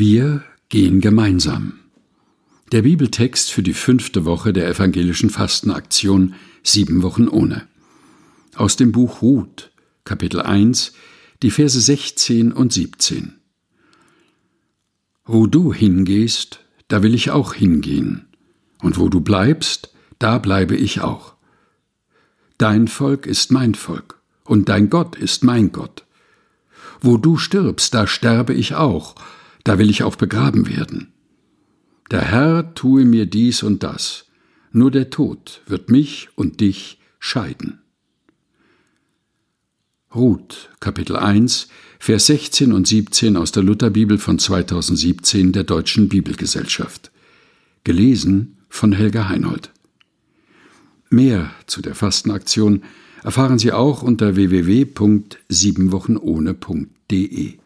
Wir gehen gemeinsam. Der Bibeltext für die fünfte Woche der evangelischen Fastenaktion Sieben Wochen ohne. Aus dem Buch Ruth, Kapitel 1, die Verse 16 und 17. Wo du hingehst, da will ich auch hingehen, und wo du bleibst, da bleibe ich auch. Dein Volk ist mein Volk, und dein Gott ist mein Gott. Wo du stirbst, da sterbe ich auch, da will ich auch begraben werden. Der Herr tue mir dies und das, nur der Tod wird mich und dich scheiden. Ruth, Kapitel 1, Vers 16 und 17 aus der Lutherbibel von 2017 der Deutschen Bibelgesellschaft. Gelesen von Helga Heinold. Mehr zu der Fastenaktion erfahren Sie auch unter www.siebenwochenohne.de.